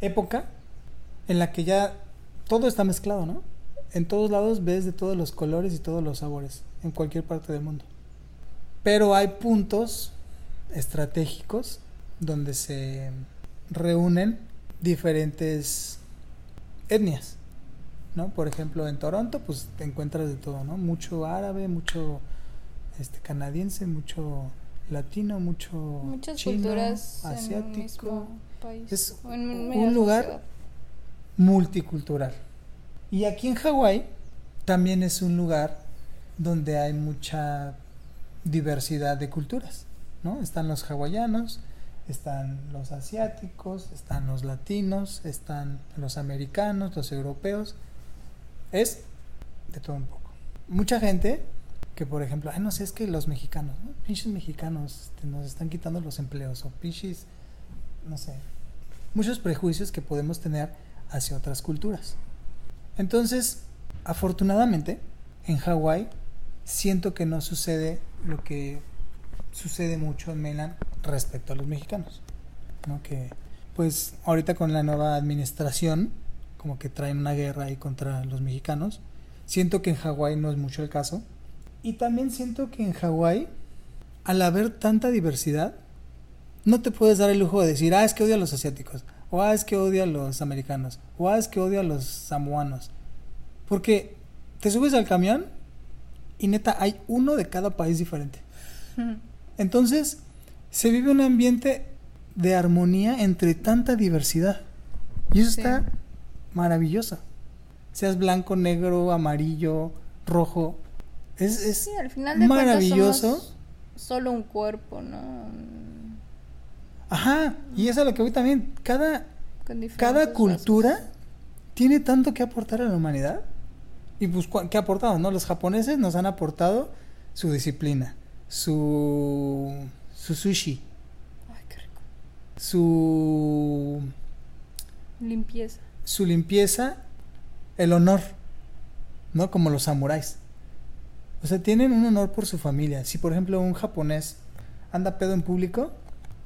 época en la que ya todo está mezclado, ¿no? En todos lados ves de todos los colores y todos los sabores, en cualquier parte del mundo. Pero hay puntos estratégicos donde se reúnen diferentes etnias, ¿no? Por ejemplo, en Toronto, pues te encuentras de todo, ¿no? Mucho árabe, mucho este canadiense, mucho latino, mucho Muchas chino, culturas asiático, país. Es un lugar ciudad. multicultural. Y aquí en Hawái también es un lugar donde hay mucha diversidad de culturas, ¿no? Están los hawaianos, están los asiáticos, están los latinos, están los americanos, los europeos. Es de todo un poco. Mucha gente que, por ejemplo, ay, no sé, es que los mexicanos, ¿no? pinches mexicanos este, nos están quitando los empleos o pinches, no sé, muchos prejuicios que podemos tener hacia otras culturas. Entonces, afortunadamente, en Hawái siento que no sucede lo que sucede mucho en mainland respecto a los mexicanos, ¿no? Que pues ahorita con la nueva administración como que traen una guerra ahí contra los mexicanos. Siento que en Hawái no es mucho el caso. Y también siento que en Hawái, al haber tanta diversidad, no te puedes dar el lujo de decir, ah, es que odio a los asiáticos, o ah, es que odio a los americanos, o ah, es que odio a los samoanos. Porque te subes al camión y neta hay uno de cada país diferente. Entonces, se vive un ambiente de armonía entre tanta diversidad. Y eso Sí. está maravilloso. Seas blanco, negro, amarillo, rojo. Es, es Sí, al final de maravilloso. somos solo un cuerpo, ¿no? Ajá, y eso es lo que voy también. Cada, cada cultura rasgos. tiene tanto que aportar a la humanidad. Y pues, ¿cu- ¿qué ha aportado? No? Los japoneses nos han aportado su disciplina, su, su sushi, Ay, qué rico. su, Limpieza. su limpieza, el honor, ¿no? Como los samuráis. O sea, tienen un honor por su familia. Si, por ejemplo, un japonés anda pedo en público,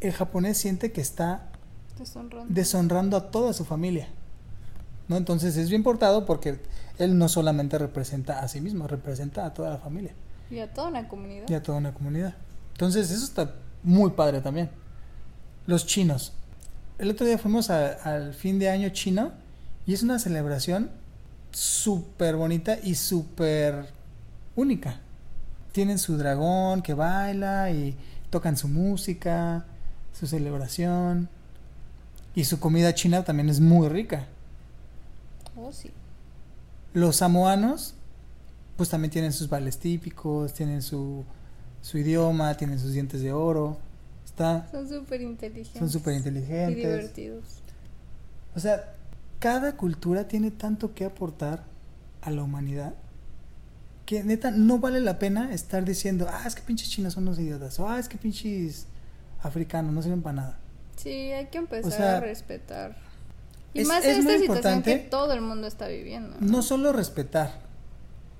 el japonés siente que está Deshonrando. deshonrando a toda su familia. ¿No? Entonces es bien portado porque él no solamente representa a sí mismo, representa a toda la familia Y a toda una comunidad. y a toda una comunidad. Entonces eso está muy padre también. Los chinos. El otro día fuimos a- al fin de año chino y es una celebración súper bonita y súper única. Tienen su dragón que baila y tocan su música, su celebración. Y su comida china también es muy rica. Oh, sí. Los samoanos, pues también tienen sus bailes típicos, tienen su, su idioma, tienen sus dientes de oro. Está, Son súper inteligentes. son súper Y inteligentes. divertidos. O sea, cada cultura tiene tanto que aportar a la humanidad que neta no vale la pena estar diciendo, ah, es que pinches chinos son unos idiotas, o ah, es que pinches africanos no sirven para nada. Sí, hay que empezar O sea, a respetar. Y es- más en esta situación que todo el mundo está viviendo. ¿no? No solo respetar,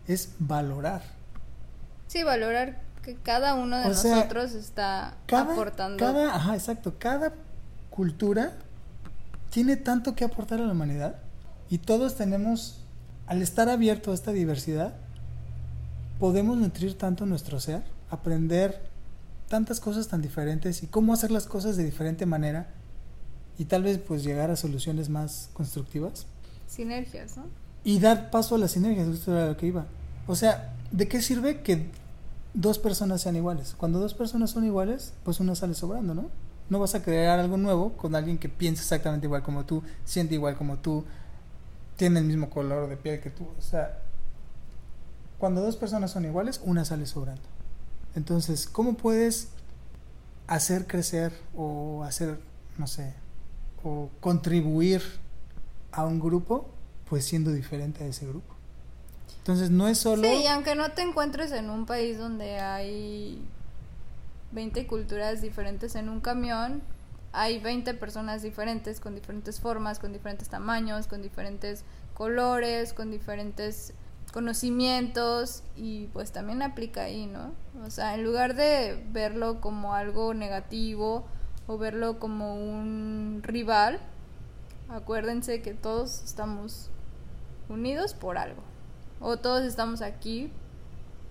es valorar. Sí, valorar que cada uno de O sea, nosotros está Cada, aportando. cada, ajá, exacto, cada cultura tiene tanto que aportar a la humanidad y todos tenemos, al estar abierto a esta diversidad, podemos nutrir tanto nuestro ser, aprender tantas cosas tan diferentes y cómo hacer las cosas de diferente manera y tal vez pues llegar a soluciones más constructivas Sinergias, ¿no? y dar paso a las sinergias, esto era lo que iba. O sea, ¿de qué sirve que dos personas sean iguales? Cuando dos personas son iguales, pues una sale sobrando, ¿no? No vas a crear algo nuevo con alguien que piensa exactamente igual como tú, siente igual como tú, tiene el mismo color de piel que tú. O sea, cuando dos personas son iguales, una sale sobrando. Entonces, ¿cómo puedes hacer crecer o hacer, no sé, o contribuir a un grupo, pues siendo diferente a ese grupo? Entonces, no es solo... Sí, y aunque no te encuentres en un país donde hay 20 culturas diferentes en un camión, hay 20 personas diferentes, con diferentes formas, con diferentes tamaños, con diferentes colores, con diferentes conocimientos y pues también aplica ahí, ¿no? O sea, en lugar de verlo como algo negativo o verlo como un rival, acuérdense que todos estamos unidos por algo o todos estamos aquí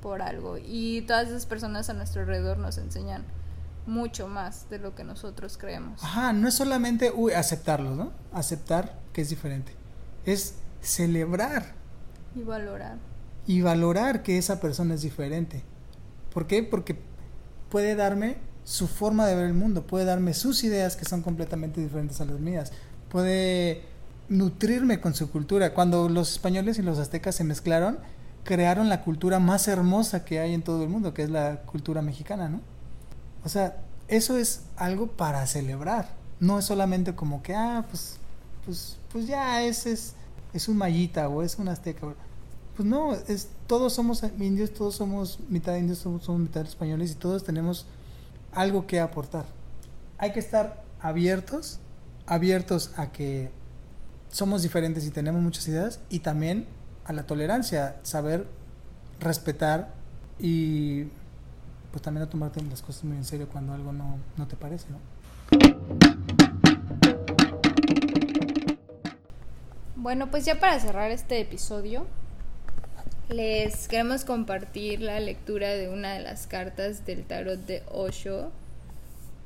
por algo y todas esas personas a nuestro alrededor nos enseñan mucho más de lo que nosotros creemos. Ajá, no es solamente uy, aceptarlo, ¿no? Aceptar que es diferente. Es celebrar Y valorar. y valorar que esa persona es diferente. ¿Por qué? Porque puede darme su forma de ver el mundo, puede darme sus ideas que son completamente diferentes a las mías, puede nutrirme con su cultura. Cuando los españoles y los aztecas se mezclaron, crearon la cultura más hermosa que hay en todo el mundo, que es la cultura mexicana, ¿no? O sea, eso es algo para celebrar. No es solamente como que, ah, pues, pues, pues ya ese es, es un mayita o es un azteca. Pues no, es, todos somos indios, todos somos mitad indios, somos, somos mitad españoles y todos tenemos algo que aportar. Hay que estar abiertos, abiertos a que somos diferentes y tenemos muchas ideas y también a la tolerancia, saber respetar y pues también a tomarte las cosas muy en serio cuando algo no, no te parece, ¿no? Bueno, pues ya para cerrar este episodio, les queremos compartir la lectura de una de las cartas del tarot de Osho,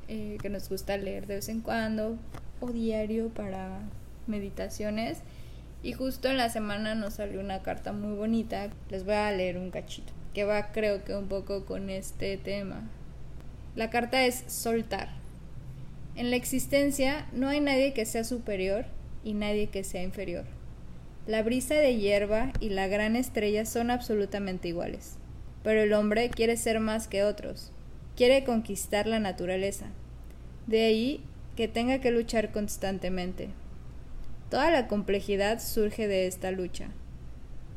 eh, que nos gusta leer de vez en cuando, o diario para meditaciones. Y justo en la semana nos salió una carta muy bonita. Les voy a leer un cachito, que va creo que un poco con este tema. La carta es soltar. En la existencia no hay nadie que sea superior y nadie que sea inferior. La brisa de hierba y la gran estrella son absolutamente iguales, pero el hombre quiere ser más que otros, quiere conquistar la naturaleza. De ahí que tenga que luchar constantemente. Toda la complejidad surge de esta lucha.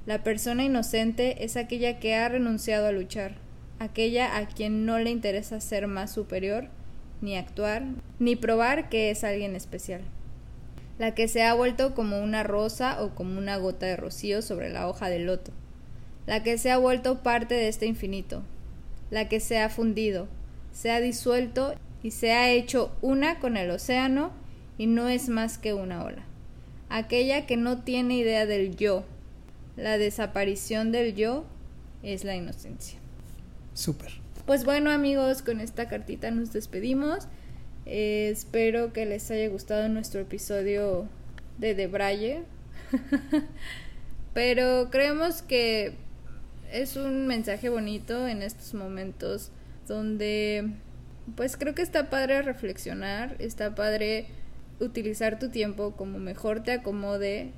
La persona inocente es aquella que ha renunciado a luchar, aquella a quien no le interesa ser más superior, ni actuar, ni probar que es alguien especial la que se ha vuelto como una rosa o como una gota de rocío sobre la hoja del loto, la que se ha vuelto parte de este infinito, la que se ha fundido, se ha disuelto y se ha hecho una con el océano y no es más que una ola, aquella que no tiene idea del yo, la desaparición del yo es la inocencia. Súper. Pues bueno amigos, con esta cartita nos despedimos. Eh, espero que les haya gustado nuestro episodio de De Braille. Pero creemos que es un mensaje bonito en estos momentos donde pues creo que está padre reflexionar, está padre utilizar tu tiempo como mejor te acomode,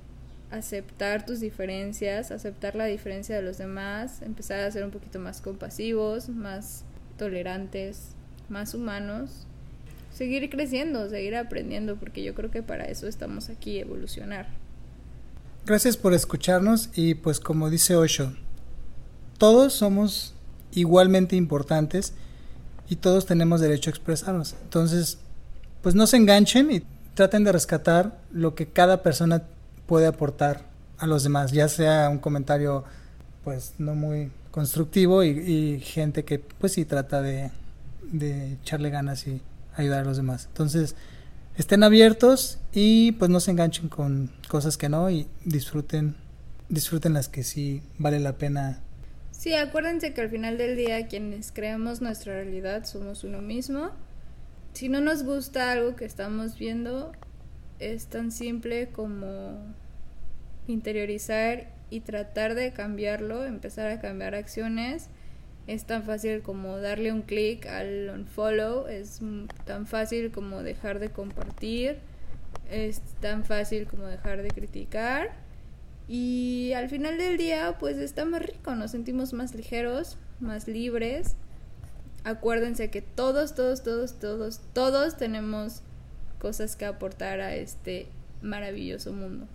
aceptar tus diferencias, aceptar la diferencia de los demás, empezar a ser un poquito más compasivos, más tolerantes, más humanos seguir creciendo, seguir aprendiendo, porque yo creo que para eso estamos aquí, evolucionar. Gracias por escucharnos y pues como dice Osho, todos somos igualmente importantes y todos tenemos derecho a expresarnos. Entonces, pues no se enganchen y traten de rescatar lo que cada persona puede aportar a los demás, ya sea un comentario pues no muy constructivo y, gente que pues sí trata de, de echarle ganas y ayudar a los demás. Entonces, estén abiertos y pues no se enganchen con cosas que no y disfruten disfruten las que sí vale la pena. Sí, acuérdense que al final del día quienes creamos nuestra realidad somos uno mismo. Si no nos gusta algo que estamos viendo, es tan simple como interiorizar y tratar de cambiarlo, empezar a cambiar acciones. Es tan fácil como darle un clic al unfollow, es tan fácil como dejar de compartir, es tan fácil como dejar de criticar. Y al final del día, pues está más rico, nos sentimos más ligeros, más libres. Acuérdense que todos, todos, todos, todos, todos tenemos cosas que aportar a este maravilloso mundo.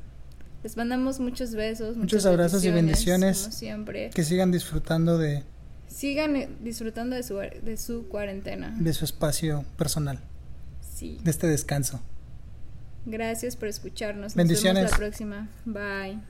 Les mandamos muchos besos. Muchos abrazos y bendiciones. Como siempre. Que sigan disfrutando de... Sigan eh, disfrutando de su, de su cuarentena. De su espacio personal. Sí. De este descanso. Gracias por escucharnos. Bendiciones. Nos vemos la próxima. Bye.